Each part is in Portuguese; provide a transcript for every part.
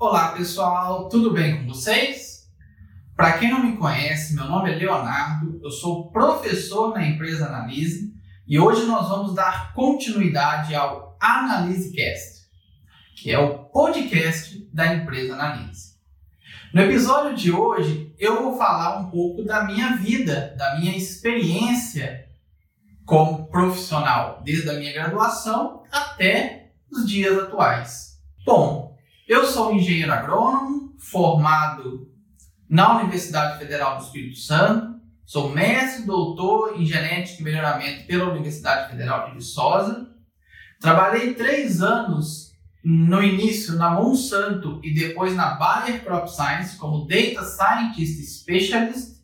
Olá pessoal, tudo bem com vocês? Para quem não me conhece, meu nome é Leonardo, eu sou professor na empresa Analise e hoje nós vamos dar continuidade ao AnaliseCast, que é o podcast da empresa Analise. No episódio de hoje eu vou falar um pouco da minha vida, da minha experiência como profissional, desde a minha graduação até os dias atuais. Bom, eu sou engenheiro agrônomo, formado na Universidade Federal do Espírito Santo, sou mestre doutor em genética e melhoramento pela Universidade Federal de Viçosa. Trabalhei três anos no início na Monsanto e depois na Bayer Crop Science como Data Scientist Specialist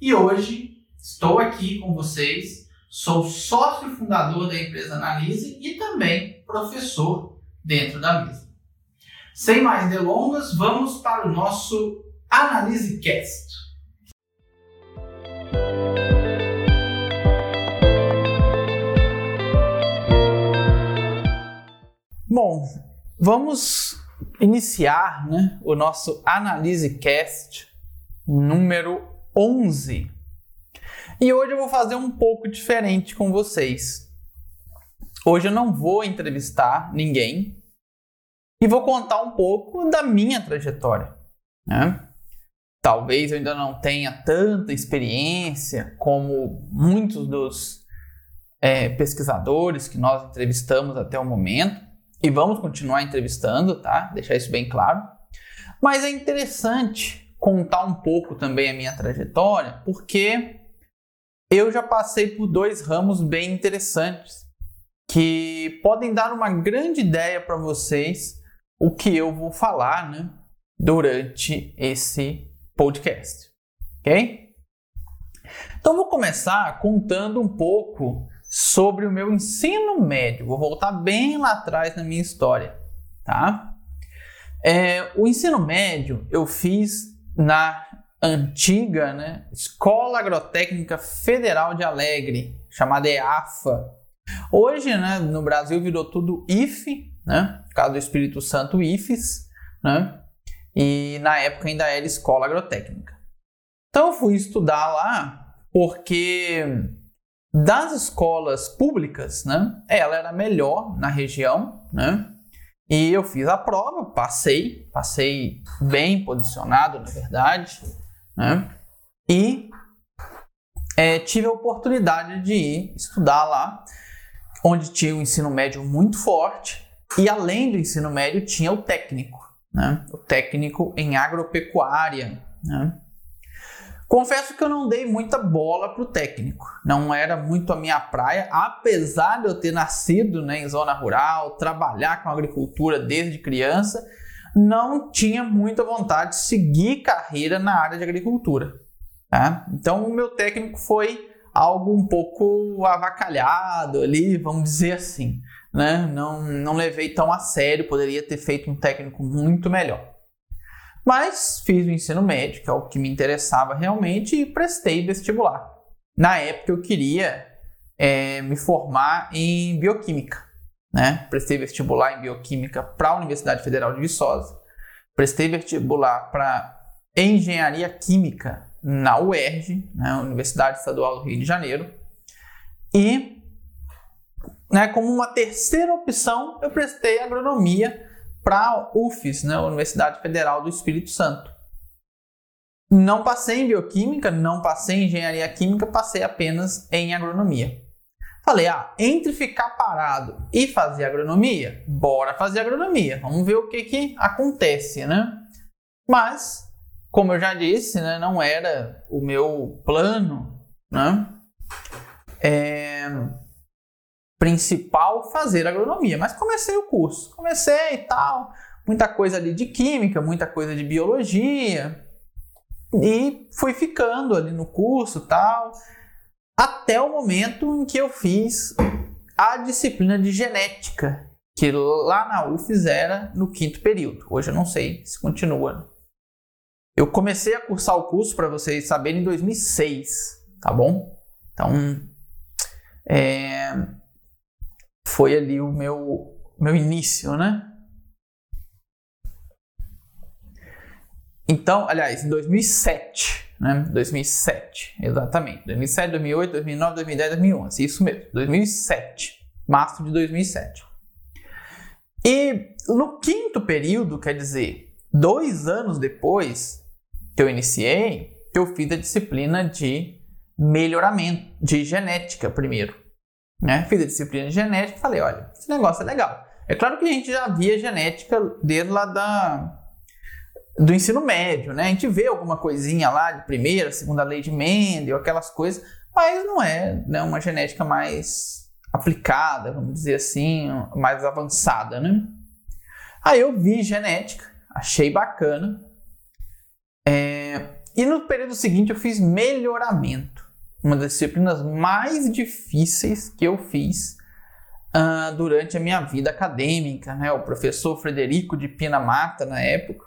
e hoje estou aqui com vocês Sou sócio fundador da empresa Analise e também professor dentro da mesma. Sem mais delongas, vamos para o nosso Analise Cast. Bom, vamos iniciar né, o nosso Analise Cast número 11. E hoje eu vou fazer um pouco diferente com vocês. Hoje eu não vou entrevistar ninguém e vou contar um pouco da minha trajetória. Né? Talvez eu ainda não tenha tanta experiência como muitos dos é, pesquisadores que nós entrevistamos até o momento e vamos continuar entrevistando, tá? Deixar isso bem claro. Mas é interessante contar um pouco também a minha trajetória, porque eu já passei por dois ramos bem interessantes que podem dar uma grande ideia para vocês o que eu vou falar né, durante esse podcast. Ok? Então vou começar contando um pouco sobre o meu ensino médio. Vou voltar bem lá atrás na minha história, tá? É, o ensino médio eu fiz na antiga né, Escola Agrotécnica Federal de Alegre, chamada EAFA. Hoje, né, no Brasil virou tudo IFE, né, no caso do Espírito Santo, IFES, né, e na época ainda era Escola Agrotécnica. Então eu fui estudar lá porque das escolas públicas, né, ela era melhor na região, né, e eu fiz a prova, passei, passei bem posicionado, na verdade, né? E é, tive a oportunidade de ir estudar lá, onde tinha o ensino médio muito forte e além do ensino médio tinha o técnico, né? o técnico em agropecuária. Né? Confesso que eu não dei muita bola para o técnico, não era muito a minha praia, apesar de eu ter nascido né, em zona rural, trabalhar com agricultura desde criança não tinha muita vontade de seguir carreira na área de agricultura. Tá? Então, o meu técnico foi algo um pouco avacalhado ali, vamos dizer assim. Né? Não, não levei tão a sério, poderia ter feito um técnico muito melhor. Mas fiz o ensino médio, que é o que me interessava realmente, e prestei vestibular. Na época eu queria é, me formar em bioquímica né? Prestei vestibular em bioquímica para a Universidade Federal de Viçosa. Prestei vestibular para engenharia química na UERJ, né? Universidade Estadual do Rio de Janeiro. E, né, como uma terceira opção, eu prestei agronomia para a UFES, né? Universidade Federal do Espírito Santo. Não passei em bioquímica, não passei em engenharia química, passei apenas em agronomia. Falei, ah, entre ficar parado e fazer agronomia, bora fazer agronomia. Vamos ver o que que acontece, né? Mas, como eu já disse, né, não era o meu plano, né? É, principal fazer agronomia, mas comecei o curso, comecei e tal, muita coisa ali de química, muita coisa de biologia e fui ficando ali no curso tal até o momento em que eu fiz a disciplina de genética, que lá na UFES era no quinto período. Hoje eu não sei se continua. Eu comecei a cursar o curso, para vocês saberem, em 2006, tá bom? Então, é, foi ali o meu, meu início, né? então, aliás, em 2007, né? 2007, exatamente. 2007, 2008, 2009, 2010, 2011. Isso mesmo, 2007. Março de 2007. E no quinto período, quer dizer, dois anos depois que eu iniciei, eu fiz a disciplina de melhoramento, de genética primeiro. Né? Fiz a disciplina genética e falei, olha, esse negócio é legal. É claro que a gente já via genética desde lá da, do ensino médio, né? A gente vê alguma coisinha lá de primeira, segunda lei de Mendel, aquelas coisas, mas não é né, uma genética mais aplicada, vamos dizer assim, mais avançada, né? Aí eu vi genética, achei bacana. É, e no período seguinte eu fiz melhoramento, uma das disciplinas mais difíceis que eu fiz uh, durante a minha vida acadêmica, né? O professor Frederico de Pina Mata, na época,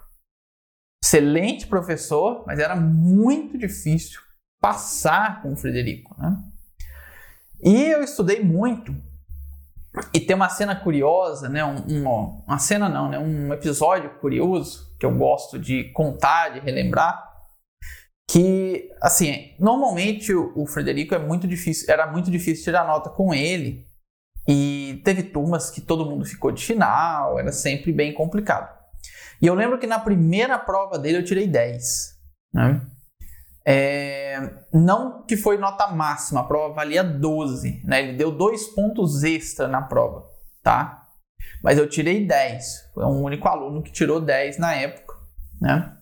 excelente professor, mas era muito difícil passar com o Frederico, né? E eu estudei muito. E tem uma cena curiosa, né? Um, um, uma cena não, né? Um episódio curioso que eu gosto de contar, de relembrar, que assim, normalmente o, o Frederico é muito difícil, era muito difícil tirar nota com ele, e teve turmas que todo mundo ficou de final, era sempre bem complicado. E eu lembro que na primeira prova dele eu tirei 10. Né? É, não que foi nota máxima, a prova valia 12. Né? Ele deu dois pontos extra na prova. Tá? Mas eu tirei 10. Foi um único aluno que tirou 10 na época. Né?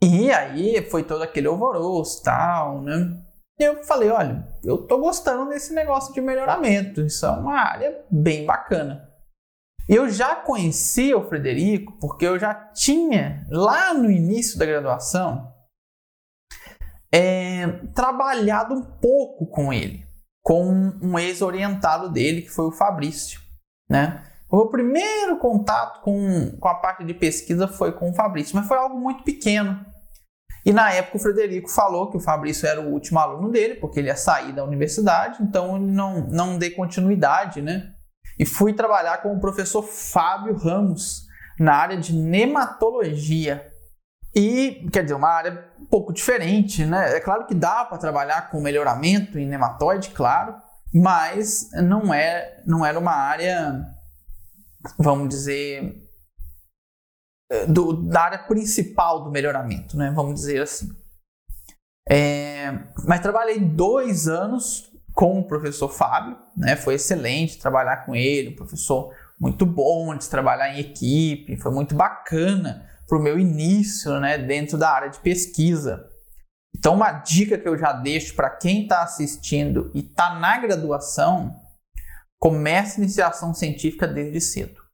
E aí foi todo aquele alvoroço tal, né? E eu falei, olha, eu tô gostando desse negócio de melhoramento, isso é uma área bem bacana. Eu já conhecia o Frederico porque eu já tinha, lá no início da graduação, é, trabalhado um pouco com ele, com um ex-orientado dele, que foi o Fabrício, né? O meu primeiro contato com, com a parte de pesquisa foi com o Fabrício, mas foi algo muito pequeno. E na época o Frederico falou que o Fabrício era o último aluno dele, porque ele ia sair da universidade, então ele não, não dei continuidade, né? E fui trabalhar com o professor Fábio Ramos na área de nematologia. E, quer dizer, uma área um pouco diferente, né? É claro que dá para trabalhar com melhoramento em nematóide, claro, mas não, é, não era uma área, vamos dizer, do, da área principal do melhoramento, né? Vamos dizer assim. É, mas trabalhei dois anos com o professor Fábio, né? Foi excelente trabalhar com ele, um professor muito bom de trabalhar em equipe, foi muito bacana para o meu início, né? Dentro da área de pesquisa. Então, uma dica que eu já deixo para quem está assistindo e está na graduação, comece iniciação científica desde cedo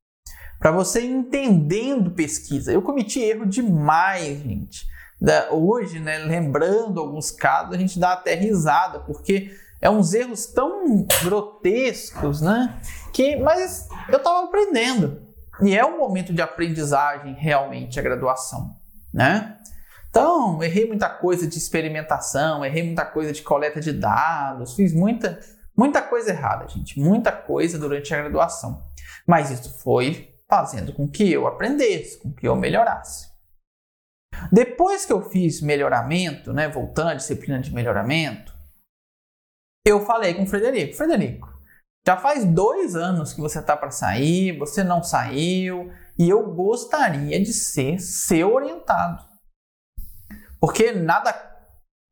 para você entendendo pesquisa. Eu cometi erro demais, gente. Da, hoje, né, lembrando alguns casos, a gente dá até risada, porque é uns erros tão grotescos, né? Que, mas eu estava aprendendo. E é um momento de aprendizagem realmente a graduação, né? Então, errei muita coisa de experimentação, errei muita coisa de coleta de dados, fiz muita, muita coisa errada, gente, muita coisa durante a graduação. Mas isso foi fazendo com que eu aprendesse, com que eu melhorasse. Depois que eu fiz melhoramento, né, voltando à disciplina de melhoramento, eu falei com o Frederico: Frederico, já faz dois anos que você está para sair, você não saiu, e eu gostaria de ser seu orientado. Porque nada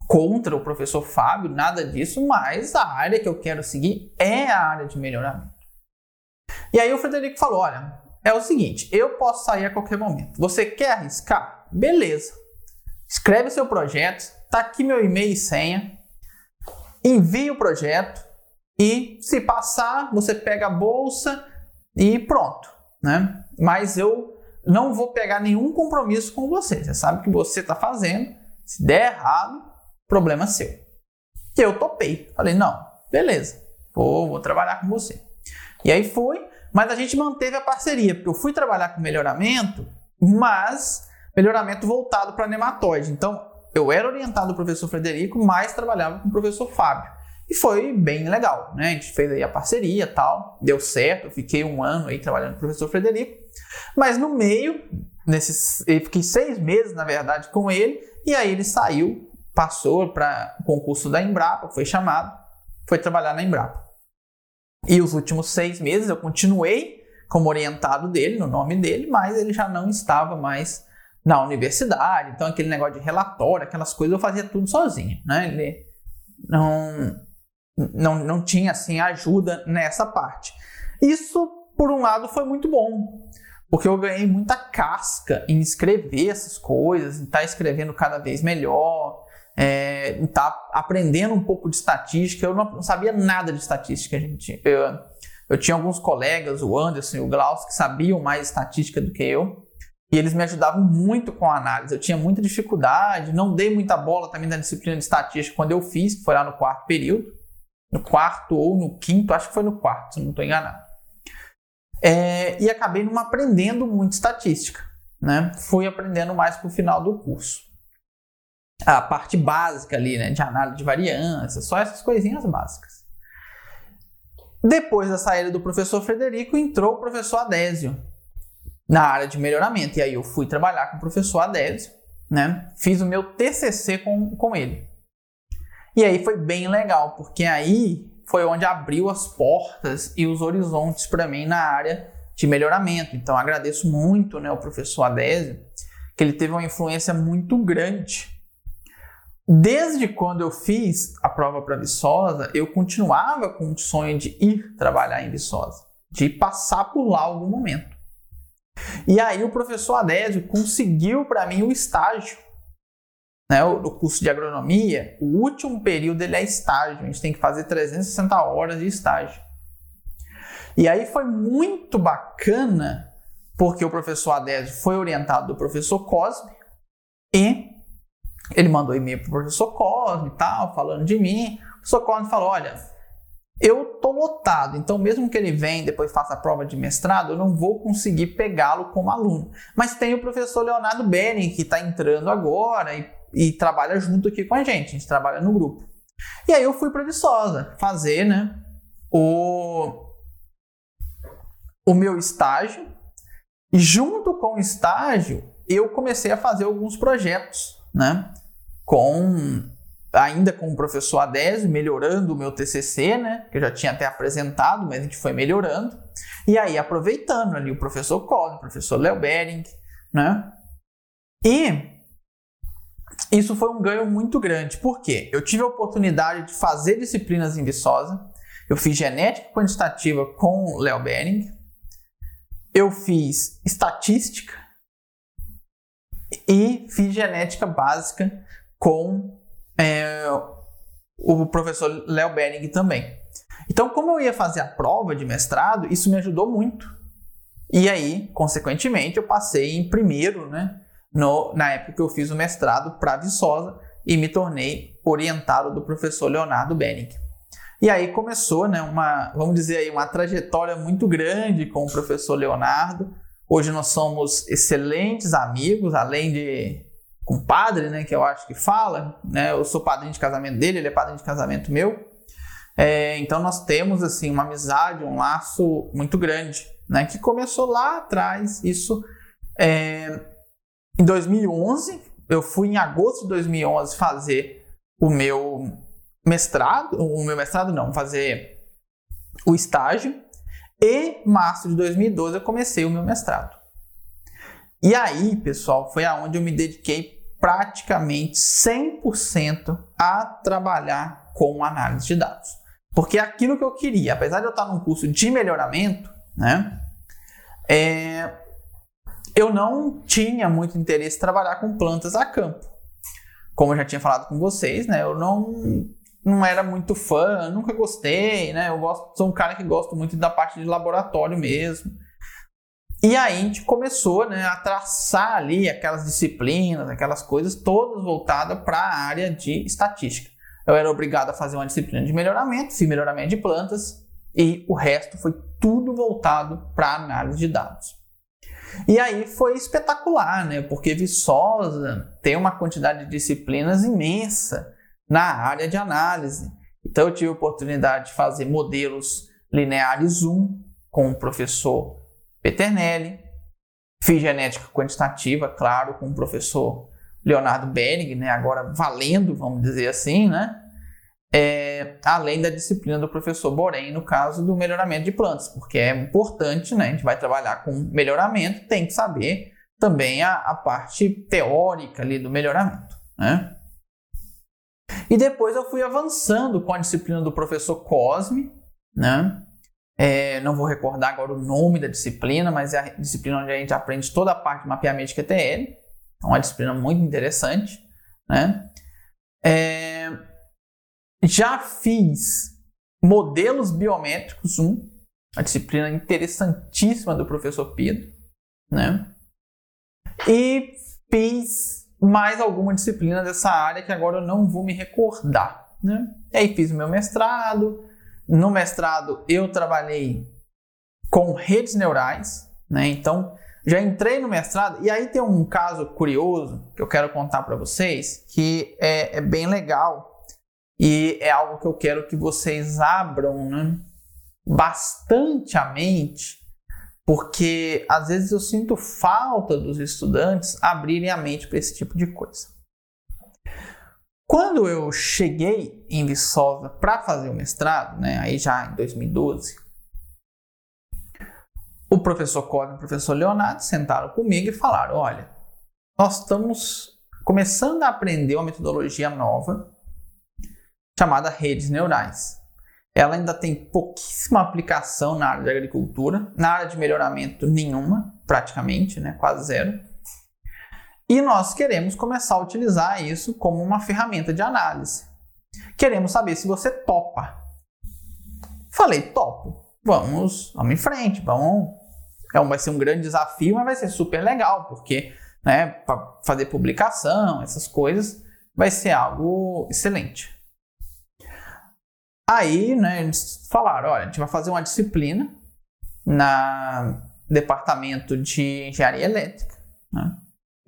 contra o professor Fábio, nada disso, mas a área que eu quero seguir é a área de melhoramento. E aí o Frederico falou: olha, é o seguinte: eu posso sair a qualquer momento. Você quer arriscar? Beleza. Escreve seu projeto, tá aqui meu e-mail e senha. Envie o projeto e se passar, você pega a bolsa e pronto, né? Mas eu não vou pegar nenhum compromisso com você. Você sabe que você está fazendo. Se der errado, problema seu. E eu topei. Falei, não, beleza, vou, vou trabalhar com você. E aí fui, mas a gente manteve a parceria, porque eu fui trabalhar com melhoramento, mas melhoramento voltado para nematóide. Então, eu era orientado do professor Frederico, mas trabalhava com o professor Fábio. E foi bem legal, né? A gente fez aí a parceria tal, deu certo, eu fiquei um ano aí trabalhando com o professor Frederico. Mas no meio, nesses, eu fiquei seis meses, na verdade, com ele, e aí ele saiu, passou para o concurso da Embrapa, foi chamado, foi trabalhar na Embrapa. E os últimos seis meses eu continuei como orientado dele, no nome dele, mas ele já não estava mais na universidade, então aquele negócio de relatório, aquelas coisas eu fazia tudo sozinho, né? Ele não, não, não tinha assim ajuda nessa parte. Isso, por um lado, foi muito bom, porque eu ganhei muita casca em escrever essas coisas, em estar tá escrevendo cada vez melhor, é, tá aprendendo um pouco de estatística. Eu não, não sabia nada de estatística, gente. Eu, eu tinha alguns colegas, o Anderson e o Glaucio, que sabiam mais estatística do que eu. E eles me ajudavam muito com a análise. Eu tinha muita dificuldade, não dei muita bola também na disciplina de estatística quando eu fiz, que foi lá no quarto período. No quarto ou no quinto, acho que foi no quarto, se não estou enganado. É, e acabei não aprendendo muito estatística. Né? Fui aprendendo mais para o final do curso. A parte básica ali, né, de análise de variância, só essas coisinhas básicas. Depois da saída do professor Frederico, entrou o professor Adésio, na área de melhoramento. E aí eu fui trabalhar com o professor Adésio, né? Fiz o meu TCC com, com ele. E aí foi bem legal, porque aí foi onde abriu as portas e os horizontes para mim na área de melhoramento. Então agradeço muito, né, o professor Adésio, que ele teve uma influência muito grande. Desde quando eu fiz a prova para Viçosa, eu continuava com o sonho de ir trabalhar em Viçosa, de passar por lá algum momento. E aí o professor Adésio conseguiu para mim o estágio. Né, o, curso de agronomia, o último período ele é estágio, a gente tem que fazer 360 horas de estágio. E aí foi muito bacana, porque o professor Adésio foi orientado do professor Cosme e ele mandou e-mail para o professor Cosme e tal, falando de mim. O professor Cosme falou: olha, eu tô lotado, então mesmo que ele venha e depois faça a prova de mestrado, eu não vou conseguir pegá-lo como aluno. Mas tem o professor Leonardo Bering, que está entrando agora e, e, trabalha junto aqui com a gente, a gente trabalha no grupo. E aí eu fui para Viçosa fazer né, o, o meu estágio, e junto com o estágio eu comecei a fazer alguns projetos, né? Com ainda com o professor Adésio, melhorando o meu TCC, né? Que eu já tinha até apresentado, mas a gente foi melhorando. E aí, aproveitando ali o professor Cole, o professor Léo Bering, né? E isso foi um ganho muito grande. Por quê? Eu tive a oportunidade de fazer disciplinas em Viçosa. Eu fiz genética quantitativa com Léo Bering. Eu fiz estatística e fiz genética básica com é, o professor Léo Bering também. Então, como eu ia fazer a prova de mestrado, isso me ajudou muito. E aí, consequentemente, eu passei em primeiro, né? No, na época que eu fiz o mestrado para Viçosa e me tornei orientado do professor Leonardo Bering. E aí começou, né, uma, vamos dizer aí, uma trajetória muito grande com o professor Leonardo. Hoje nós somos excelentes amigos, além de compadre, né, que eu acho que fala, né, eu sou padrinho de casamento dele, ele é padrinho de casamento meu, é, então nós temos assim uma amizade, um laço muito grande, né, que começou lá atrás, isso é, em 2011, eu fui em agosto de 2011 fazer o meu mestrado, o meu mestrado não, fazer o estágio, e março de 2012 eu comecei o meu mestrado. E aí, pessoal, foi aonde eu me dediquei praticamente 100% a trabalhar com análise de dados. Porque aquilo que eu queria, apesar de eu estar num curso de melhoramento, né, é, eu não tinha muito interesse em trabalhar com plantas a campo. Como eu já tinha falado com vocês, né, eu não, não era muito fã, nunca gostei, né, eu gosto, sou um cara que gosto muito da parte de laboratório mesmo. E aí a gente começou né, a traçar ali aquelas disciplinas, aquelas coisas, todas voltadas para a área de estatística. Eu era obrigado a fazer uma disciplina de melhoramento, fiz melhoramento de plantas, e o resto foi tudo voltado para análise de dados. E aí foi espetacular, né? Porque Viçosa tem uma quantidade de disciplinas imensa na área de análise. Então eu tive a oportunidade de fazer modelos lineares 1 com o professor Peternelli. Fiz genética quantitativa, claro, com o professor Leonardo Benning, né, agora valendo, vamos dizer assim, né? É, além da disciplina do professor Borém, no caso do melhoramento de plantas, porque é importante, né? A gente vai trabalhar com melhoramento, tem que saber também a, a parte teórica ali do melhoramento, né? E depois eu fui avançando com a disciplina do professor Cosme, né? É, não vou recordar agora o nome da disciplina, mas é a disciplina onde a gente aprende toda a parte de mapeamento de QTL. É uma disciplina muito interessante, né? É, já fiz modelos biométricos 1, uma disciplina interessantíssima do professor Pedro, né? E fiz mais alguma disciplina dessa área que agora eu não vou me recordar, né? E aí fiz o meu mestrado. No mestrado eu trabalhei com redes neurais, né? Então já entrei no mestrado e aí tem um caso curioso que eu quero contar para vocês que é, é bem legal e é algo que eu quero que vocês abram né, bastante a mente, porque às vezes eu sinto falta dos estudantes abrirem a mente para esse tipo de coisa. Quando eu cheguei em Viçosa para fazer o mestrado, né, aí já em 2012, o professor Cosme e o professor Leonardo sentaram comigo e falaram: olha, nós estamos começando a aprender uma metodologia nova chamada redes neurais. Ela ainda tem pouquíssima aplicação na área de agricultura, na área de melhoramento nenhuma, praticamente, né, quase zero. E nós queremos começar a utilizar isso como uma ferramenta de análise. Queremos saber se você topa. Falei, topo. Vamos, vamos em frente, vamos. É, vai ser um grande desafio, mas vai ser super legal, porque né, para fazer publicação, essas coisas, vai ser algo excelente. Aí, né, eles falaram, olha, a gente vai fazer uma disciplina na departamento de engenharia elétrica, né?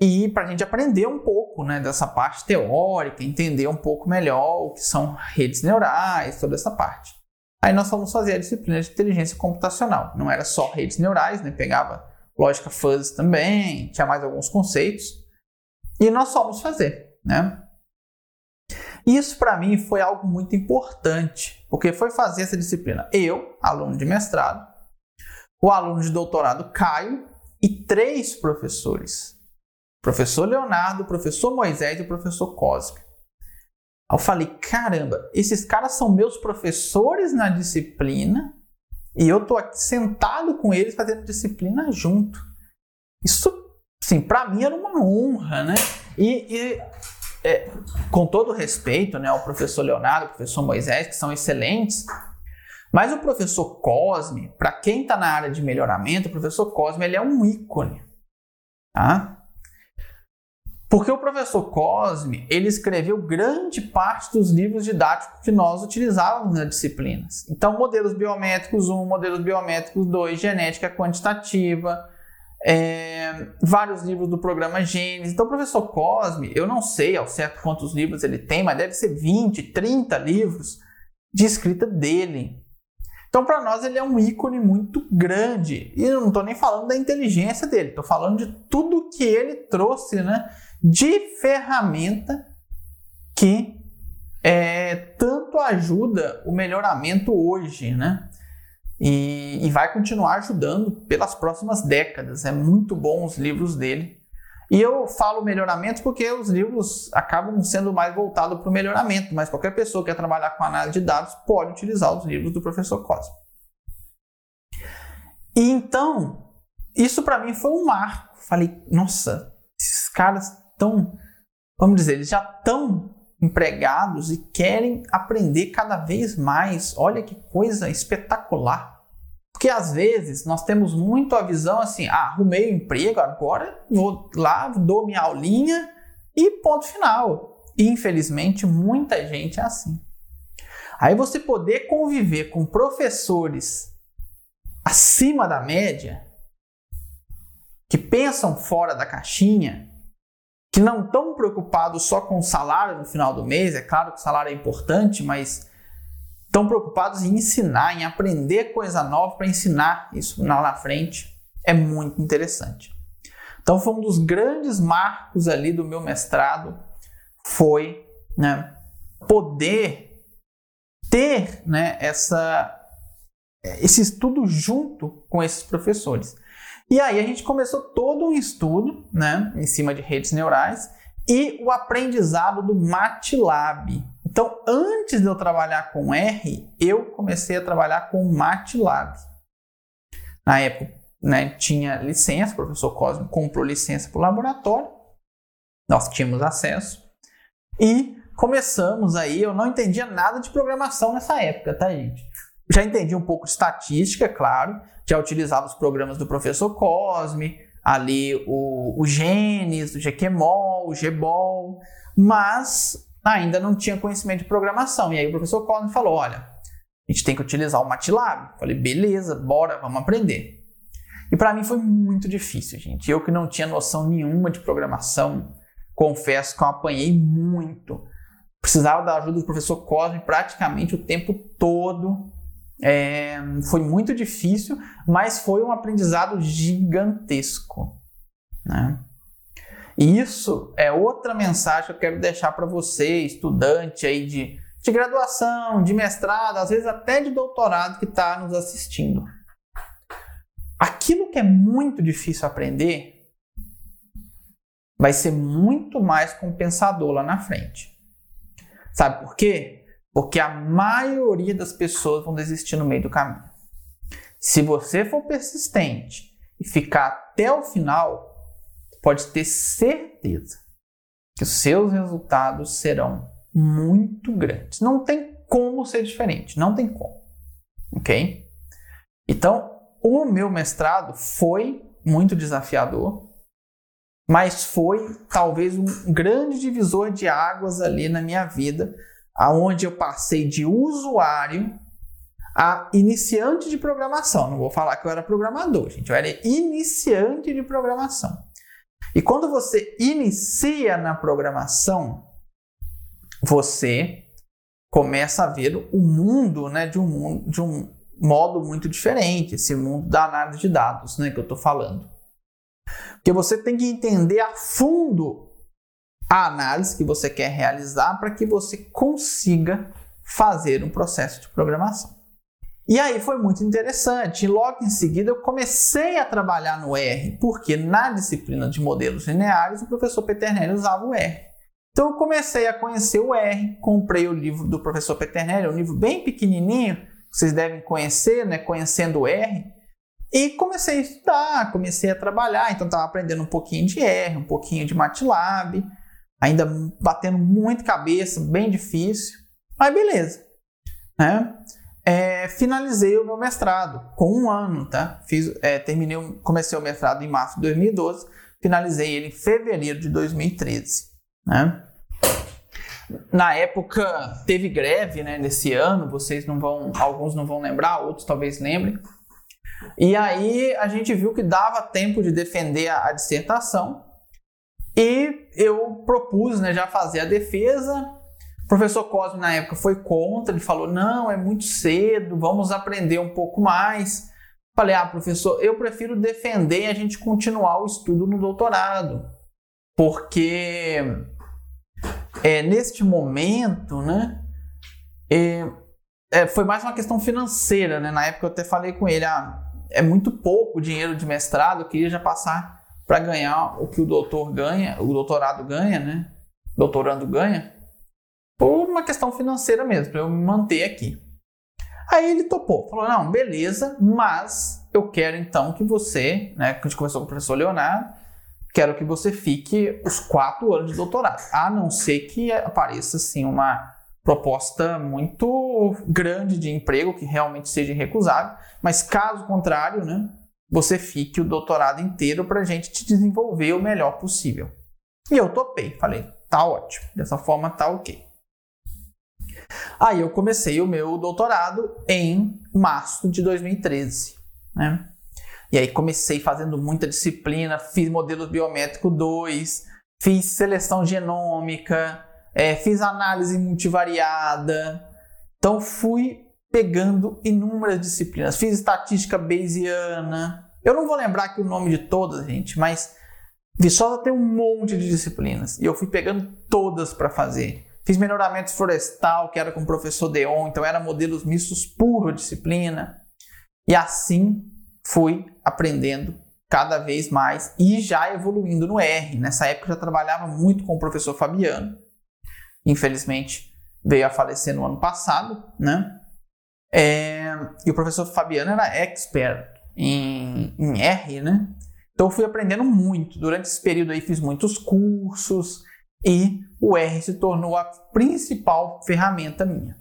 E para a gente aprender um pouco né, dessa parte teórica, entender um pouco melhor o que são redes neurais, toda essa parte. Aí nós fomos fazer a disciplina de inteligência computacional. Não era só redes neurais, né? pegava lógica fuzzy também, tinha mais alguns conceitos. E nós fomos fazer. Né? Isso para mim foi algo muito importante, porque foi fazer essa disciplina eu, aluno de mestrado, o aluno de doutorado Caio e três professores. Professor Leonardo, professor Moisés e professor Cosme. Eu falei, caramba, esses caras são meus professores na disciplina e eu tô aqui sentado com eles fazendo disciplina junto. Isso, sim, para mim era uma honra, né? E, e é, com todo respeito né, ao professor Leonardo, ao professor Moisés, que são excelentes, mas o professor Cosme, para quem está na área de melhoramento, o professor Cosme ele é um ícone. Tá? Porque o professor Cosme ele escreveu grande parte dos livros didáticos que nós utilizávamos nas disciplinas. Então, modelos biométricos 1, modelos biométricos 2, genética quantitativa, é, vários livros do programa Gênesis. Então, o professor Cosme, eu não sei ao certo quantos livros ele tem, mas deve ser 20, 30 livros de escrita dele. Então, para nós, ele é um ícone muito grande. E eu não estou nem falando da inteligência dele, estou falando de tudo que ele trouxe né, de ferramenta que é, tanto ajuda o melhoramento hoje. Né? e, e vai continuar ajudando pelas próximas décadas. É muito bom os livros dele. E eu falo melhoramento porque os livros acabam sendo mais voltados para o melhoramento, mas qualquer pessoa que quer trabalhar com análise de dados pode utilizar os livros do professor Cosme. E então, isso para mim foi um marco. Falei, nossa, esses caras estão, vamos dizer, eles já estão empregados e querem aprender cada vez mais. Olha que coisa espetacular. Porque às vezes nós temos muito a visão assim: ah, arrumei o um emprego, agora vou lá, dou minha aulinha e ponto final. Infelizmente, muita gente é assim. Aí você poder conviver com professores acima da média, que pensam fora da caixinha, que não estão preocupados só com o salário no final do mês, é claro que o salário é importante, mas estão preocupados em ensinar, em aprender coisa nova para ensinar isso lá na frente, é muito interessante. Então foi um dos grandes marcos ali do meu mestrado foi né, poder ter né, essa, esse estudo junto com esses professores. E aí a gente começou todo um estudo né, em cima de redes neurais e o aprendizado do MATLAB. Então, antes de eu trabalhar com R, eu comecei a trabalhar com MATLAB. Na época, né, tinha licença, o professor Cosme comprou licença para o laboratório, nós tínhamos acesso e começamos aí. Eu não entendia nada de programação nessa época, tá, gente? Já entendi um pouco de estatística, claro, já utilizava os programas do professor Cosme, ali o, o Genes, o GQMOL, o GBOL, mas ainda não tinha conhecimento de programação. E aí o professor Cosme falou: olha, a gente tem que utilizar o MATLAB. Falei, beleza, bora, vamos aprender. E para mim foi muito difícil, gente. Eu que não tinha noção nenhuma de programação, confesso que eu apanhei muito. Precisava da ajuda do professor Cosme praticamente o tempo todo. É, foi muito difícil, mas foi um aprendizado gigantesco. Né? E isso é outra mensagem que eu quero deixar para você, estudante aí de, de graduação, de mestrado, às vezes até de doutorado que está nos assistindo. Aquilo que é muito difícil aprender vai ser muito mais compensador lá na frente. Sabe por quê? Porque a maioria das pessoas vão desistir no meio do caminho. Se você for persistente e ficar até o final, pode ter certeza que os seus resultados serão muito grandes. Não tem como ser diferente, não tem como. Ok? Então, o meu mestrado foi muito desafiador, mas foi talvez um grande divisor de águas ali na minha vida, aonde eu passei de usuário a iniciante de programação. Não vou falar que eu era programador, gente, eu era iniciante de programação. E quando você inicia na programação, você começa a ver o mundo, né, de um, de um modo muito diferente, esse mundo da análise de dados né, que eu estou falando. Porque você tem que entender a fundo a análise que você quer realizar para que você consiga fazer um processo de programação. E aí foi muito interessante. Logo em seguida eu comecei a trabalhar no R, porque na disciplina de modelos lineares o professor Peternelli usava o R. Então eu comecei a conhecer o R, comprei o livro do professor Peternelli, um livro bem pequenininho, vocês devem conhecer, né, conhecendo o R. E comecei a estudar, comecei a trabalhar, então estava aprendendo um pouquinho de R, um pouquinho de MATLAB, ainda batendo muito cabeça, bem difícil, mas beleza. Né? É, finalizei o meu mestrado com um ano, tá? Fiz, é, terminei, comecei o mestrado em março de 2012, finalizei ele em fevereiro de 2013, né? Na época teve greve, né? Nesse ano, vocês não vão, alguns não vão lembrar, outros talvez lembrem. E aí a gente viu que dava tempo de defender a, a dissertação e eu propus, né, já fazer a defesa. O professor Cosme na época foi contra, ele falou: "Não, é muito cedo, vamos aprender um pouco mais". Falei: "Ah, professor, eu prefiro defender e a gente continuar o estudo no doutorado, porque é, neste momento, né, é, é, foi mais uma questão financeira, né? Na época eu até falei com ele, ah, é muito pouco dinheiro de mestrado, eu queria já passar para ganhar o que o doutor ganha, o doutorado ganha, né? Doutorando ganha, por uma questão financeira mesmo, para eu me manter aqui. Aí ele topou, falou: não, beleza, mas eu quero então que você, né? Que a gente conversou com o professor Leonardo, quero que você fique os quatro anos de doutorado, a não ser que apareça assim uma proposta muito grande de emprego que realmente seja irrecusável, mas caso contrário, né, você fique o doutorado inteiro para a gente te desenvolver o melhor possível. E eu topei, falei, tá ótimo, dessa forma tá ok. Aí eu comecei o meu doutorado em março de 2013, né? E aí comecei fazendo muita disciplina, fiz modelo biométrico 2, fiz seleção genômica, é, fiz análise multivariada. Então fui pegando inúmeras disciplinas. Fiz estatística bayesiana. Eu não vou lembrar aqui o nome de todas, gente, mas Viçosa tem um monte de disciplinas e eu fui pegando todas para fazer. Fiz melhoramento florestal, que era com o professor Deon, então era modelos mistos puro disciplina. E assim fui aprendendo cada vez mais e já evoluindo no R. Nessa época eu já trabalhava muito com o professor Fabiano. Infelizmente veio a falecer no ano passado, né? É, e o professor Fabiano era expert em, em R, né? Então eu fui aprendendo muito. Durante esse período aí fiz muitos cursos e o R se tornou a principal ferramenta minha.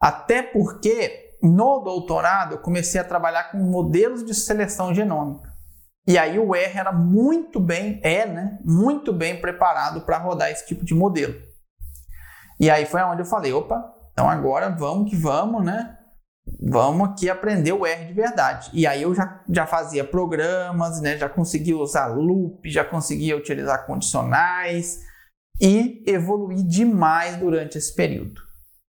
Até porque no doutorado eu comecei a trabalhar com modelos de seleção genômica. E aí o R era muito bem, é, né? Muito bem preparado para rodar esse tipo de modelo. E aí foi onde eu falei, opa, então agora vamos que vamos, né? Vamos aqui aprender o R de verdade. E aí eu já, já fazia programas, né? Já conseguia usar loop, já conseguia utilizar condicionais e evoluí demais durante esse período.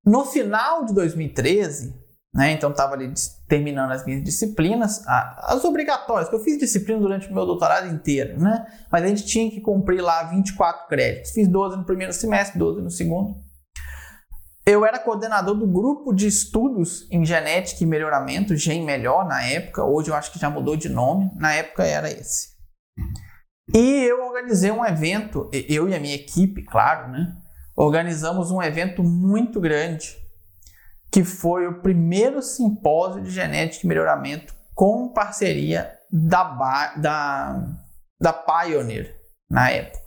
No final de 2013, né, então estava ali terminando as minhas disciplinas, as obrigatórias, que eu fiz disciplina durante o meu doutorado inteiro, né? Mas a gente tinha que cumprir lá 24 créditos. Fiz 12 no primeiro semestre, 12 no segundo. Eu era coordenador do grupo de estudos em genética e melhoramento, Gen Melhor, na época. Hoje eu acho que já mudou de nome. Na época era esse. E eu organizei um evento, eu e a minha equipe, claro, né? Organizamos um evento muito grande, que foi o primeiro simpósio de genética e melhoramento com parceria da, da, da Pioneer na época.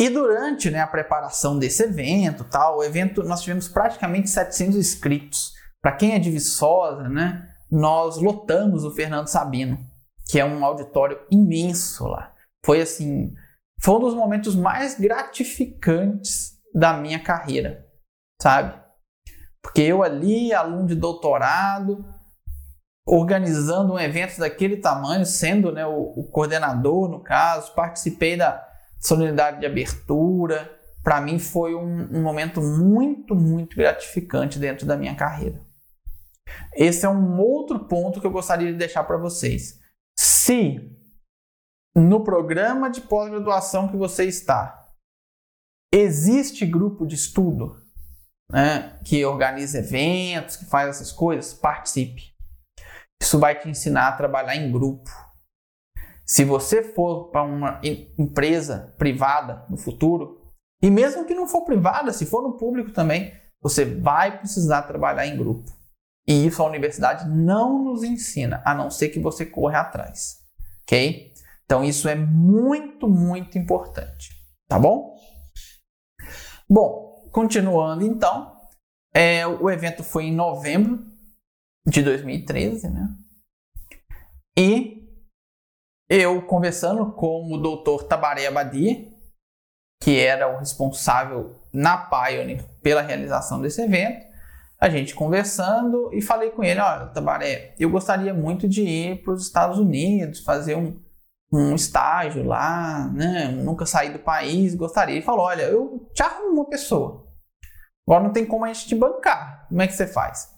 E durante né, a preparação desse evento, tal, o evento nós tivemos praticamente 700 inscritos. Para quem é de Viçosa, né, nós lotamos o Fernando Sabino, que é um auditório imenso lá. Foi assim, foi um dos momentos mais gratificantes da minha carreira, sabe? Porque eu ali, aluno de doutorado, organizando um evento daquele tamanho, sendo né, o, o coordenador no caso, participei da solenidade de abertura. Para mim foi um, um momento muito, muito gratificante dentro da minha carreira. Esse é um outro ponto que eu gostaria de deixar para vocês. Se no programa de pós-graduação que você está, existe grupo de estudo né, que organiza eventos, que faz essas coisas, participe. Isso vai te ensinar a trabalhar em grupo. Se você for para uma empresa privada no futuro, e mesmo que não for privada, se for no público também, você vai precisar trabalhar em grupo. E isso a universidade não nos ensina, a não ser que você corra atrás. Ok? Então isso é muito, muito importante, tá bom? Bom, continuando então, é, o evento foi em novembro de 2013, né? E eu conversando com o doutor Tabaré Abadi, que era o responsável na Pioneer pela realização desse evento, a gente conversando e falei com ele, olha, Tabaré, eu gostaria muito de ir para os Estados Unidos, fazer um, um estágio lá, né? Nunca saí do país, gostaria. Ele falou: Olha, eu te arrumo uma pessoa. Agora não tem como a gente te bancar. Como é que você faz?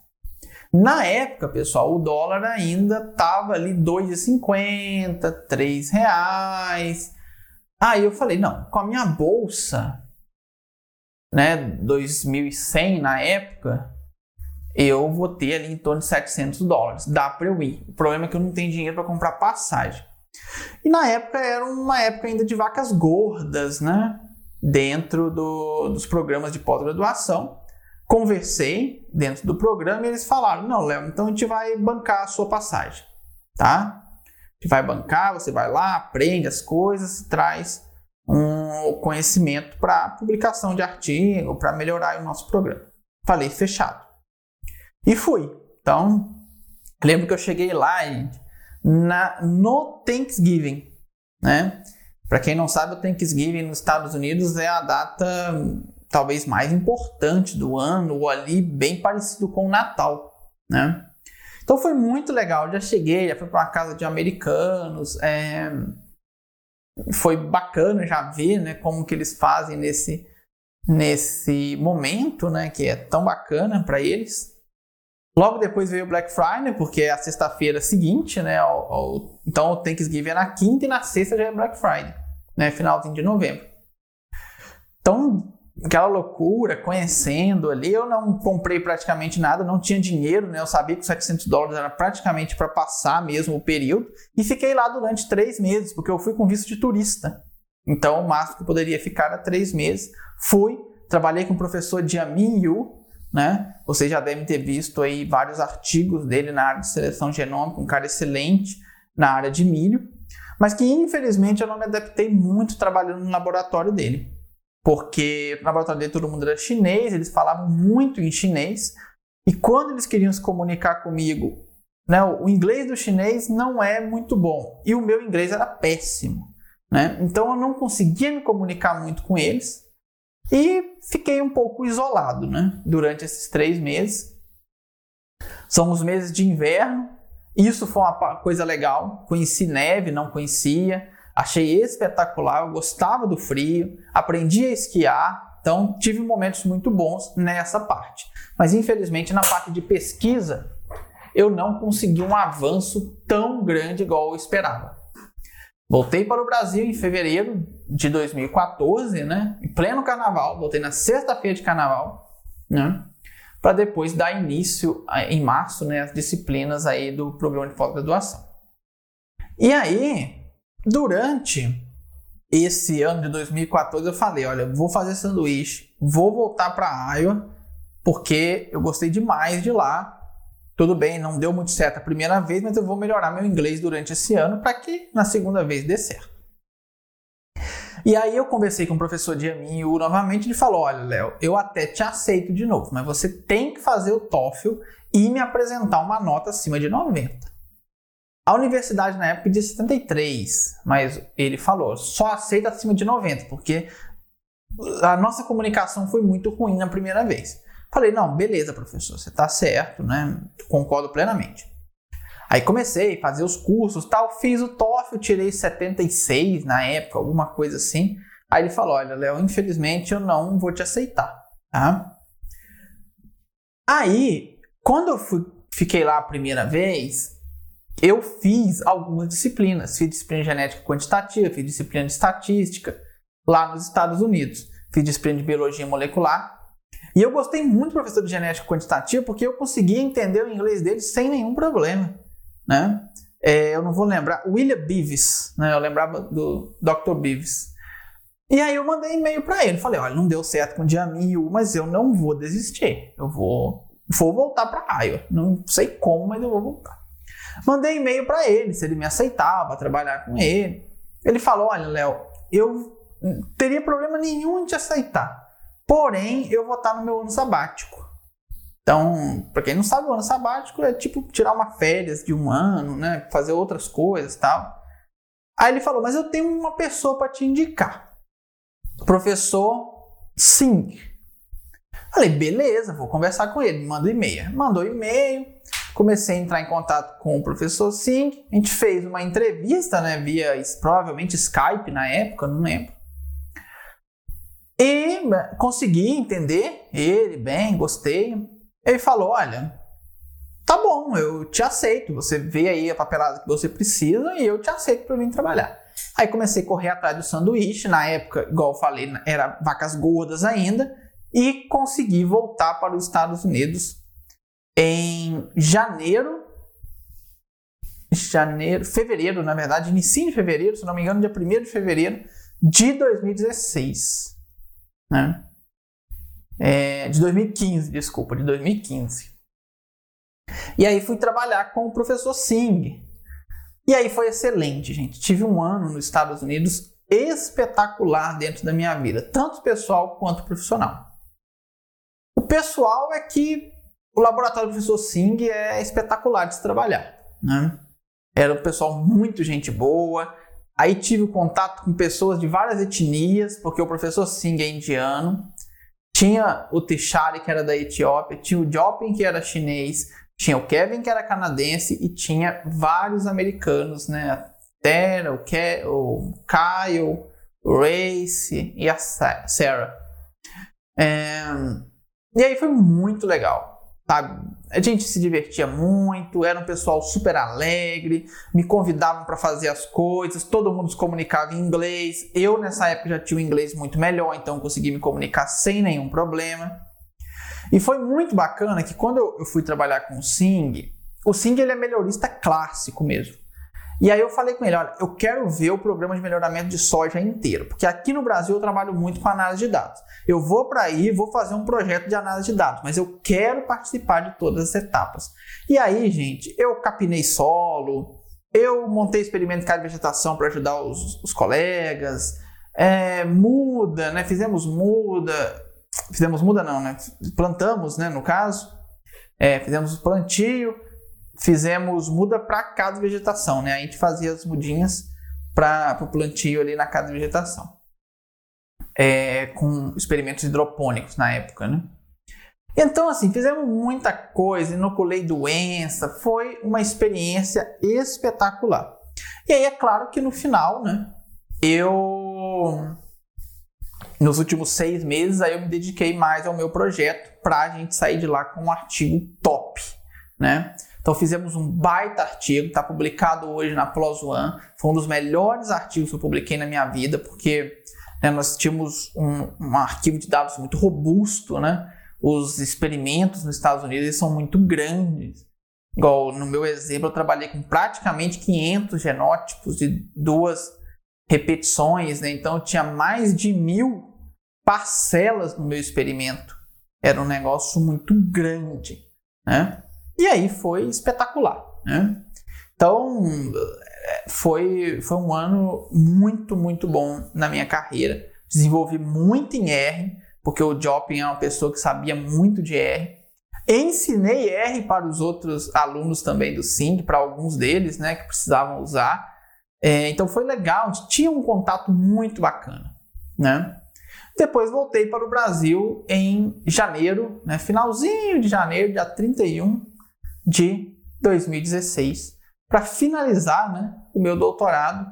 Na época, pessoal, o dólar ainda estava ali 2,50, 3 reais. Aí eu falei, não, com a minha bolsa, né, 2.100 na época, eu vou ter ali em torno de 700 dólares. Dá para eu ir. O problema é que eu não tenho dinheiro para comprar passagem. E na época era uma época ainda de vacas gordas, né? Dentro do, dos programas de pós-graduação. Conversei dentro do programa e eles falaram: não, Léo, então a gente vai bancar a sua passagem, tá? A gente vai bancar, você vai lá, aprende as coisas, traz um conhecimento para publicação de artigo, para melhorar o nosso programa. Falei, fechado. E fui. Então, lembro que eu cheguei lá na, no Thanksgiving, né? Para quem não sabe, o Thanksgiving nos Estados Unidos é a data talvez mais importante do ano, ou ali bem parecido com o Natal, né? Então foi muito legal, já cheguei, já fui para uma casa de americanos, é... foi bacana já ver, né, como que eles fazem nesse nesse momento, né, que é tão bacana para eles. Logo depois veio o Black Friday, porque é a sexta-feira seguinte, né? Ao, ao, então o Thanksgiving é na quinta e na sexta já é Black Friday. né, finalzinho de novembro. Então, aquela loucura, conhecendo ali, eu não comprei praticamente nada, não tinha dinheiro, né? Eu sabia que 700 dólares era praticamente para passar mesmo o período e fiquei lá durante três meses, porque eu fui com visto de turista. Então, o máximo que poderia ficar era três meses. Fui, trabalhei com o professor Jiamin Yu, né? Vocês já devem ter visto aí vários artigos dele na área de seleção genômica, um cara excelente na área de milho, mas que infelizmente eu não me adaptei muito trabalhando no laboratório dele porque no laboratório dele todo mundo era chinês, eles falavam muito em chinês, e quando eles queriam se comunicar comigo, né, o inglês do chinês não é muito bom, e o meu inglês era péssimo. Né? Então eu não conseguia me comunicar muito com eles, e fiquei um pouco isolado né, durante esses três meses. São os meses de inverno, isso foi uma coisa legal, conheci neve, não conhecia, Achei espetacular, eu gostava do frio, aprendi a esquiar, então tive momentos muito bons nessa parte. Mas infelizmente na parte de pesquisa eu não consegui um avanço tão grande igual eu esperava. Voltei para o Brasil em fevereiro de 2014, né? Em pleno carnaval, voltei na sexta-feira de carnaval, né? Para depois dar início em março, né, as disciplinas aí do programa de pós-graduação. E aí, Durante esse ano de 2014 eu falei, olha, vou fazer sanduíche, vou voltar para Iowa, porque eu gostei demais de lá. Tudo bem, não deu muito certo a primeira vez, mas eu vou melhorar meu inglês durante esse ano para que na segunda vez dê certo. E aí eu conversei com o professor Diaminho novamente, ele falou: "Olha, Léo, eu até te aceito de novo, mas você tem que fazer o TOEFL e me apresentar uma nota acima de 90". A universidade na época pedia 73, mas ele falou, só aceita acima de 90, porque a nossa comunicação foi muito ruim na primeira vez. Falei, não, beleza, professor, você está certo, né? Concordo plenamente. Aí comecei a fazer os cursos, tal, fiz o TOEFL, tirei 76 na época, alguma coisa assim. Aí ele falou, olha, Léo, infelizmente eu não vou te aceitar, tá? Aí, quando eu fui, fiquei lá a primeira vez, eu fiz algumas disciplinas. Fiz disciplina de genética quantitativa, fiz disciplina de estatística lá nos Estados Unidos. Fiz disciplina de biologia molecular. E eu gostei muito do professor de genética quantitativa porque eu conseguia entender o inglês dele sem nenhum problema. Né? É, eu não vou lembrar. William Beavis, né? eu lembrava do Dr. Beavis. E aí eu mandei e-mail para ele. Falei, olha, não deu certo com o Diamil, mas eu não vou desistir. Eu vou, vou voltar para Iowa. Não sei como, mas eu vou voltar. Mandei e-mail para ele, se ele me aceitava trabalhar com ele. Ele falou: Olha, Léo, eu teria problema nenhum em te aceitar. Porém, eu vou estar no meu ano sabático. Então, para quem não sabe, o ano sabático é tipo tirar uma férias de um ano, né? Fazer outras coisas tal. Aí ele falou: Mas eu tenho uma pessoa para te indicar. Professor Sim. Falei: Beleza, vou conversar com ele. Manda e-mail. Mandou e-mail. Comecei a entrar em contato com o professor Singh, a gente fez uma entrevista, né, via provavelmente Skype na época, não lembro. E consegui entender ele bem, gostei. Ele falou: Olha, tá bom, eu te aceito. Você vê aí a papelada que você precisa e eu te aceito para vir trabalhar. Aí comecei a correr atrás do sanduíche. Na época, igual eu falei, era vacas gordas ainda. E consegui voltar para os Estados Unidos em janeiro, janeiro, fevereiro, na verdade, início de fevereiro, se não me engano, dia 1 de fevereiro de 2016, né? É, de 2015, desculpa, de 2015. E aí fui trabalhar com o professor Singh. E aí foi excelente, gente. Tive um ano nos Estados Unidos espetacular dentro da minha vida, tanto pessoal quanto profissional. O pessoal é que o laboratório do professor Singh é espetacular de se trabalhar. Né? Era um pessoal muito gente boa. Aí tive contato com pessoas de várias etnias, porque o professor Singh é indiano. Tinha o Tishari, que era da Etiópia, tinha o Jopin, que era chinês, tinha o Kevin, que era canadense, e tinha vários americanos, né? Tera, o, Ke o Kyle, o Race e a Sarah. É... E aí foi muito legal Tá? A gente se divertia muito, era um pessoal super alegre, me convidavam para fazer as coisas, todo mundo se comunicava em inglês. Eu nessa época já tinha o inglês muito melhor, então consegui me comunicar sem nenhum problema. E foi muito bacana que quando eu fui trabalhar com o Sing, o Sing ele é melhorista clássico mesmo. E aí eu falei com ele, olha, eu quero ver o programa de melhoramento de soja inteiro, porque aqui no Brasil eu trabalho muito com análise de dados. Eu vou para aí, vou fazer um projeto de análise de dados, mas eu quero participar de todas as etapas. E aí, gente, eu capinei solo, eu montei experimento de vegetação para ajudar os, os colegas, é, muda, né? Fizemos muda, fizemos muda não, né? Plantamos, né? No caso, é, fizemos plantio fizemos muda para cada vegetação, né? A gente fazia as mudinhas para o plantio ali na cada vegetação. É, com experimentos hidropônicos na época, né? Então, assim, fizemos muita coisa, inoculei doença, foi uma experiência espetacular. E aí, é claro que no final, né, eu, nos últimos seis meses, aí eu me dediquei mais ao meu projeto para a gente sair de lá com um artigo top, né? Então fizemos um baita artigo, está publicado hoje na PLOS ONE. Foi um dos melhores artigos que eu publiquei na minha vida, porque né, nós tínhamos um, um, arquivo de dados muito robusto, né? Os experimentos nos Estados Unidos são muito grandes. Igual no meu exemplo, eu trabalhei com praticamente 500 genótipos de duas repetições, né? então eu tinha mais de mil parcelas no meu experimento. Era um negócio muito grande, né? E aí foi espetacular, né? Então, foi, foi um ano muito, muito bom na minha carreira. Desenvolvi muito em R, porque o Jopin é uma pessoa que sabia muito de R. Ensinei R para os outros alunos também do SING, para alguns deles, né, que precisavam usar. É, então foi legal, tinha um contato muito bacana, né? Depois voltei para o Brasil em janeiro, né, finalzinho de janeiro, dia 31, de 2016 para finalizar né, o meu doutorado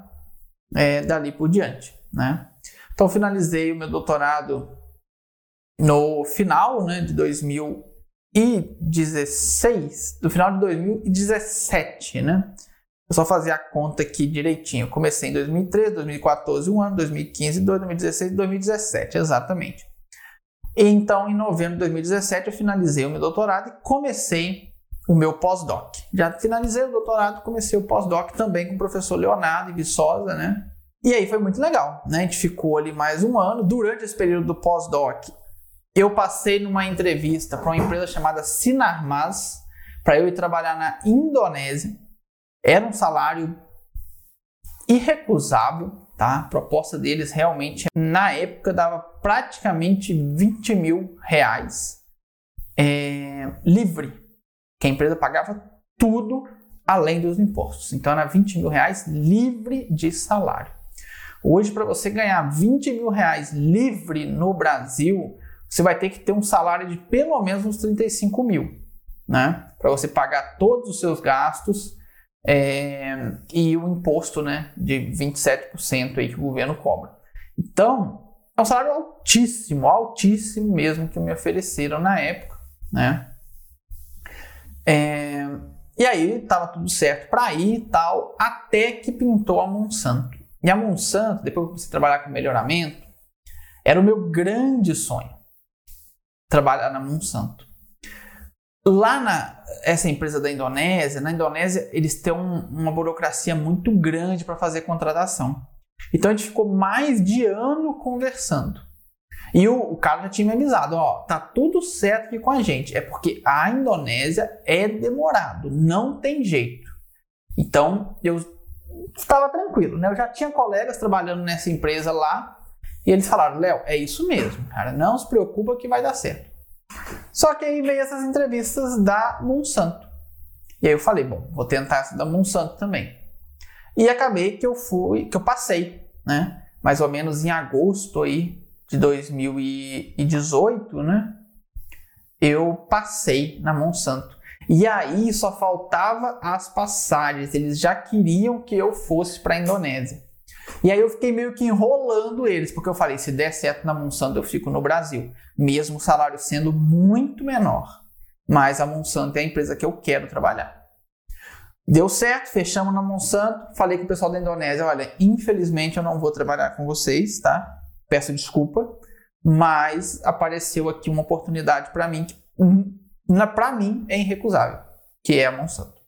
é, dali por diante. Né? Então, finalizei o meu doutorado no final né, de 2016, no final de 2017, né? Eu só fazer a conta aqui direitinho. comecei em 2013, 2014, um ano, 2015, 2016 2017, exatamente. Então, em novembro de 2017, eu finalizei o meu doutorado e comecei o meu pós-doc. Já finalizei o doutorado, comecei o pós-doc também com o professor Leonardo Viçosa, né? E aí foi muito legal, né? A gente ficou ali mais um ano. Durante esse período do pós-doc, eu passei numa entrevista para uma empresa chamada Sinarmas, para eu ir trabalhar na Indonésia. Era um salário irrecusável, tá? A proposta deles realmente, na época, dava praticamente 20 mil reais é, livre que a empresa pagava tudo além dos impostos. Então era 20 mil reais livre de salário. Hoje, para você ganhar 20 mil reais livre no Brasil, você vai ter que ter um salário de pelo menos uns 35 mil, né? Para você pagar todos os seus gastos é, e o imposto, né, de 27% aí que o governo cobra. Então, é um salário altíssimo, altíssimo mesmo que me ofereceram na época, né? É, e aí tava tudo certo para ir e tal, até que pintou a Monsanto. E a Monsanto, depois que eu comecei a trabalhar com melhoramento, era o meu grande sonho trabalhar na Monsanto. Lá na essa empresa da Indonésia, na Indonésia eles têm um, uma burocracia muito grande para fazer contratação. Então a gente ficou mais de ano conversando. E o, o cara já tinha me avisado, ó, tá tudo certo aqui com a gente. É porque a Indonésia é demorado, não tem jeito. Então, eu estava tranquilo, né? Eu já tinha colegas trabalhando nessa empresa lá e eles falaram, Léo, é isso mesmo, cara, não se preocupa que vai dar certo. Só que aí veio essas entrevistas da Monsanto. E aí eu falei, bom, vou tentar essa da Monsanto também. E acabei que eu fui, que eu passei, né? Mais ou menos em agosto aí de 2018, né? Eu passei na Monsanto. E aí só faltava as passagens, eles já queriam que eu fosse para a Indonésia. E aí eu fiquei meio que enrolando eles, porque eu falei, se der certo na Monsanto eu fico no Brasil, mesmo o salário sendo muito menor. mas a Monsanto é a empresa que eu quero trabalhar. Deu certo, fechamos na Monsanto, falei com o pessoal da Indonésia, olha, infelizmente eu não vou trabalhar com vocês, tá? Peço desculpa, mas apareceu aqui uma oportunidade para mim que para mim é irrecusável, que é a Monsanto.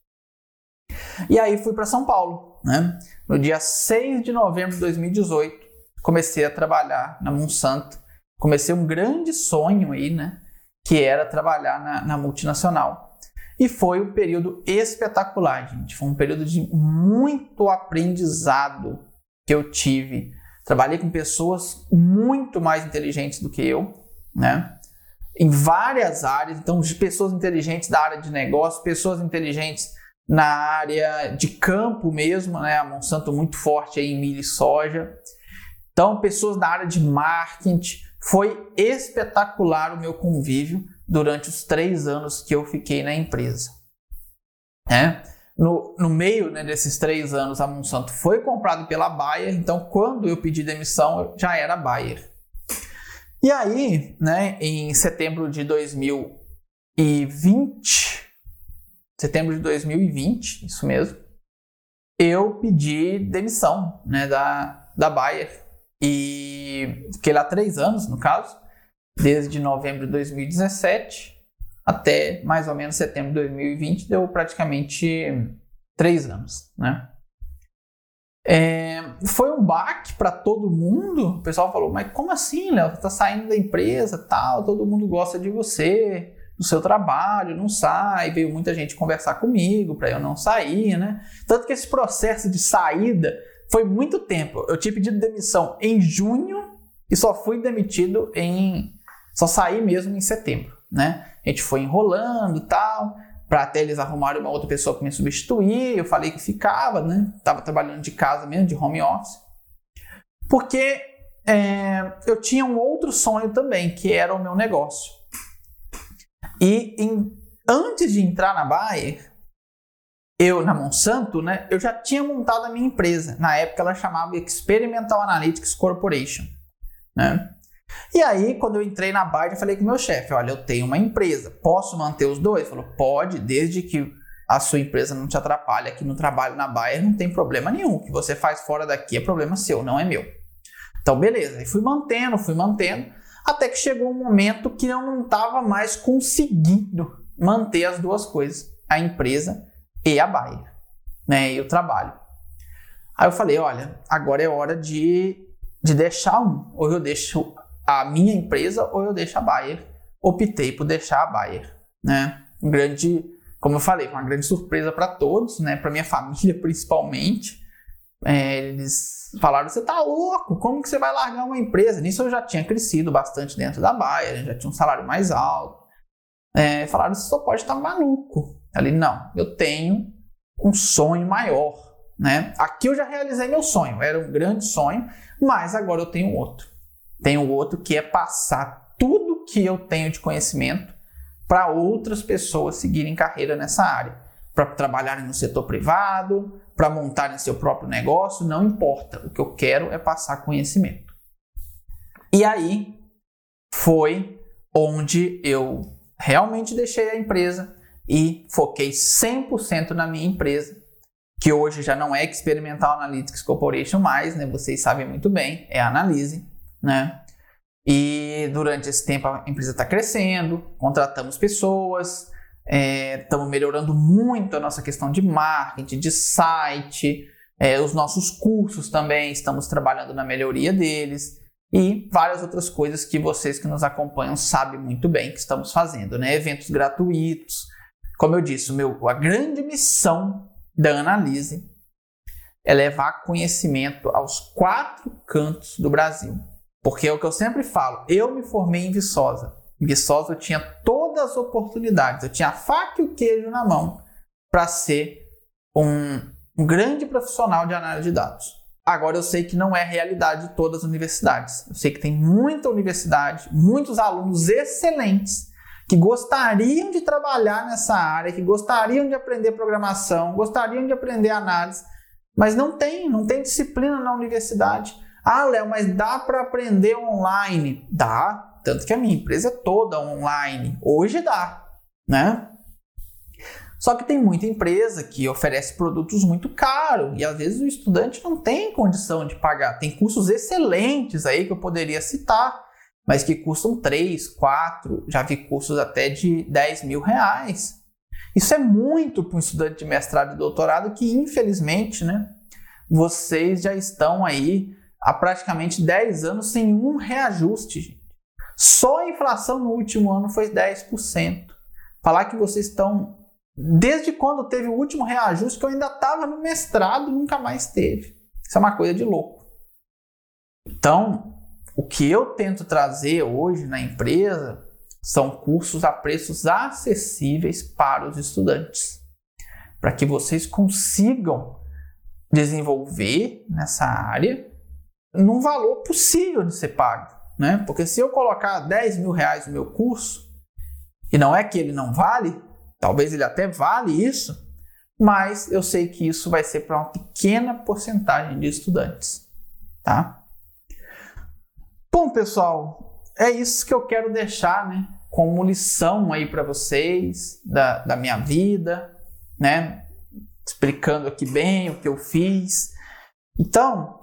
E aí fui para São Paulo, né? No dia 6 de novembro de 2018, comecei a trabalhar na Monsanto. Comecei um grande sonho aí, né? Que era trabalhar na, na multinacional. E foi um período espetacular, gente. Foi um período de muito aprendizado que eu tive. Trabalhei com pessoas muito mais inteligentes do que eu, né? Em várias áreas, então, de pessoas inteligentes da área de negócio, pessoas inteligentes na área de campo mesmo, né? A Monsanto muito forte aí em milho e soja. Então, pessoas da área de marketing. Foi espetacular o meu convívio durante os três anos que eu fiquei na empresa. É. No, no meio né, desses três anos, a Monsanto foi comprada pela Bayer, então quando eu pedi demissão, já era Bayer. E aí, né, em setembro de 2020, setembro de 2020, isso mesmo, eu pedi demissão né, da, da Bayer. E fiquei lá três anos, no caso, desde novembro de 2017 até mais ou menos setembro de 2020, deu praticamente três anos, né? É, foi um baque para todo mundo. O pessoal falou: Mas como assim, Léo? Você está saindo da empresa, tal? Todo mundo gosta de você, do seu trabalho, não sai. Veio muita gente conversar comigo para eu não sair, né? Tanto que esse processo de saída foi muito tempo. Eu tinha pedido demissão em junho e só fui demitido em. Só saí mesmo em setembro, né? A gente foi enrolando e tal, para até eles arrumarem uma outra pessoa para me substituir. Eu falei que ficava, né? Tava trabalhando de casa mesmo, de home office. Porque é, eu tinha um outro sonho também, que era o meu negócio. E em, antes de entrar na Bayer, eu na Monsanto, né, eu já tinha montado a minha empresa. Na época ela chamava Experimental Analytics Corporation, né? E aí, quando eu entrei na Bayer, eu falei com o meu chefe, olha, eu tenho uma empresa, posso manter os dois? Ele falou, pode, desde que a sua empresa não te atrapalhe aqui no trabalho na Bayer, não tem problema nenhum. O que você faz fora daqui é problema seu, não é meu. Então, beleza. E fui mantendo, fui mantendo, até que chegou um momento que eu não estava mais conseguindo manter as duas coisas, a empresa e a Bayer, né, e o trabalho. Aí eu falei, olha, agora é hora de, de deixar um, ou eu deixo a minha empresa ou eu deixo a Bayer. Optei por deixar a Bayer, né? Um grande, como eu falei, uma grande surpresa para todos, né? Para minha família principalmente. É, eles falaram: você tá louco? Como que você vai largar uma empresa? Nisso eu já tinha crescido bastante dentro da Bayer, já tinha um salário mais alto. É, falaram: você só pode estar tá maluco. Ali, não, eu tenho um sonho maior, né? Aqui eu já realizei meu sonho, era um grande sonho, mas agora eu tenho outro. Tenho outro que é passar tudo que eu tenho de conhecimento para outras pessoas seguirem carreira nessa área, para trabalharem no setor privado, para montarem seu próprio negócio, não importa. O que eu quero é passar conhecimento. E aí foi onde eu realmente deixei a empresa e foquei 100% na minha empresa, que hoje já não é Experimental Analytics Corporation mais, né? Vocês sabem muito bem, é a Analyse, né? E durante esse tempo a empresa está crescendo, contratamos pessoas, estamos é, melhorando muito a nossa questão de marketing, de site, é, os nossos cursos também, estamos trabalhando na melhoria deles e várias outras coisas que vocês que nos acompanham sabem muito bem que estamos fazendo, né? Eventos gratuitos, como eu disse, meu, a grande missão da Analise é levar conhecimento aos quatro cantos do Brasil. Porque é o que eu sempre falo, eu me formei em Viçosa. Em Viçosa eu tinha todas as oportunidades, eu tinha a faca e o queijo na mão para ser um, um grande profissional de análise de dados. Agora eu sei que não é realidade de todas as universidades. Eu sei que tem muita universidade, muitos alunos excelentes que gostariam de trabalhar nessa área, que gostariam de aprender programação, gostariam de aprender análise, mas não tem, não tem disciplina na universidade. Ah, Léo, mas dá para aprender online? Dá, tanto que a minha empresa é toda online. Hoje dá, né? Só que tem muita empresa que oferece produtos muito caros e às vezes o estudante não tem condição de pagar. Tem cursos excelentes aí que eu poderia citar, mas que custam 3, 4, já vi cursos até de 10 mil reais. Isso é muito para um estudante de mestrado e doutorado que, infelizmente, né, vocês já estão aí há praticamente 10 anos sem um reajuste. Só a inflação no último ano foi 10%. Falar que vocês estão Desde quando teve o último reajuste que eu ainda estava no mestrado, nunca mais teve. Isso é uma coisa de louco. Então, o que eu tento trazer hoje na empresa são cursos a preços acessíveis para os estudantes, para que vocês consigam desenvolver nessa área num valor possível de ser pago, né? Porque se eu colocar 10 mil reais no meu curso e não é que ele não vale, Talvez ele até vale isso, mas eu sei que isso vai ser para uma pequena porcentagem de estudantes, tá? Bom, pessoal, é isso que eu quero deixar, né, como lição aí para vocês da, da minha vida, né? Explicando aqui bem o que eu fiz. Então,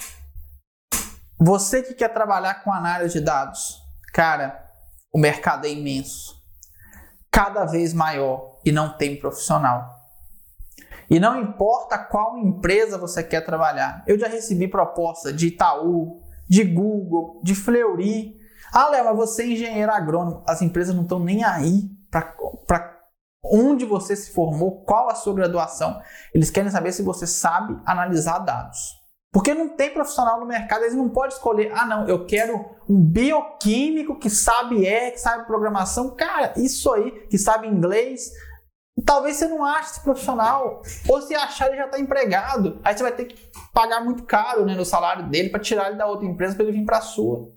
você que quer trabalhar com análise de dados, cara, o mercado é imenso, cada vez maior e não tem profissional. E não importa qual empresa você quer trabalhar. Eu já recebi proposta de Itaú, de Google, de Fleury. Ah, Léo, mas você é engenheiro agrônomo. As empresas não estão nem aí para onde você se formou, qual a sua graduação. Eles querem saber se você sabe analisar dados. Porque não tem profissional no mercado, eles não podem escolher, ah não, eu quero um bioquímico que sabe R, que sabe programação. Cara, isso aí, que sabe inglês, talvez você não ache esse profissional. Ou se achar, ele já está empregado. Aí você vai ter que pagar muito caro né, no salário dele para tirar ele da outra empresa para ele vir para a sua.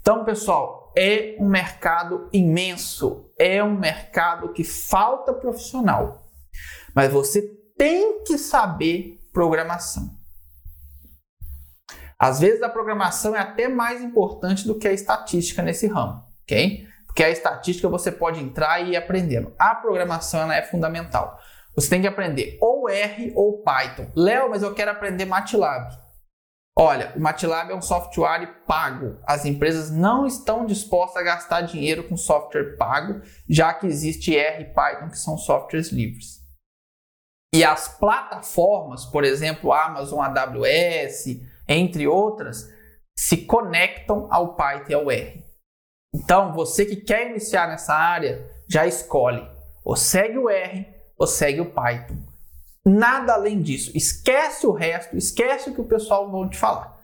Então, pessoal, é um mercado imenso. É um mercado que falta profissional. Mas você tem que saber programação. Às vezes a programação é até mais importante do que a estatística nesse ramo, ok? Porque a estatística você pode entrar e ir aprendendo. A programação ela é fundamental. Você tem que aprender ou R ou Python. Léo, mas eu quero aprender MATLAB. Olha, o MATLAB é um software pago. As empresas não estão dispostas a gastar dinheiro com software pago, já que existe R e Python, que são softwares livres. E as plataformas, por exemplo, Amazon AWS, entre outras, se conectam ao Python e ao R. Então, você que quer iniciar nessa área, já escolhe ou segue o R ou segue o Python. Nada além disso. Esquece o resto, esquece o que o pessoal vai te falar.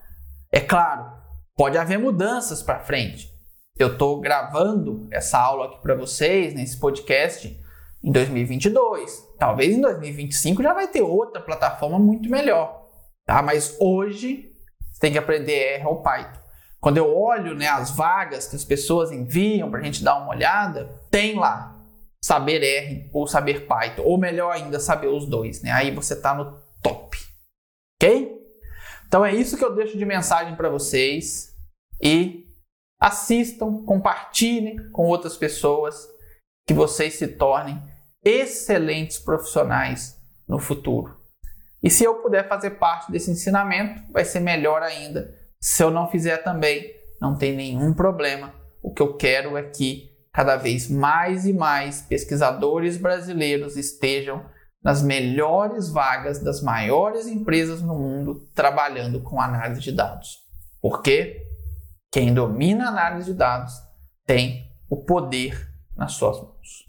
É claro, pode haver mudanças para frente. Eu estou gravando essa aula aqui para vocês, nesse podcast, em 2022. Talvez em 2025 já vai ter outra plataforma muito melhor. Tá? Mas hoje você tem que aprender R ou Python. Quando eu olho né, as vagas que as pessoas enviam para a gente dar uma olhada, tem lá saber R ou saber Python, ou melhor ainda, saber os dois. Né? Aí você está no top. Ok? Então é isso que eu deixo de mensagem para vocês. E assistam, compartilhem com outras pessoas que vocês se tornem excelentes profissionais no futuro. E se eu puder fazer parte desse ensinamento, vai ser melhor ainda. Se eu não fizer também, não tem nenhum problema. O que eu quero é que cada vez mais e mais pesquisadores brasileiros estejam nas melhores vagas das maiores empresas no mundo trabalhando com análise de dados. Porque quem domina a análise de dados tem o poder nas suas mãos.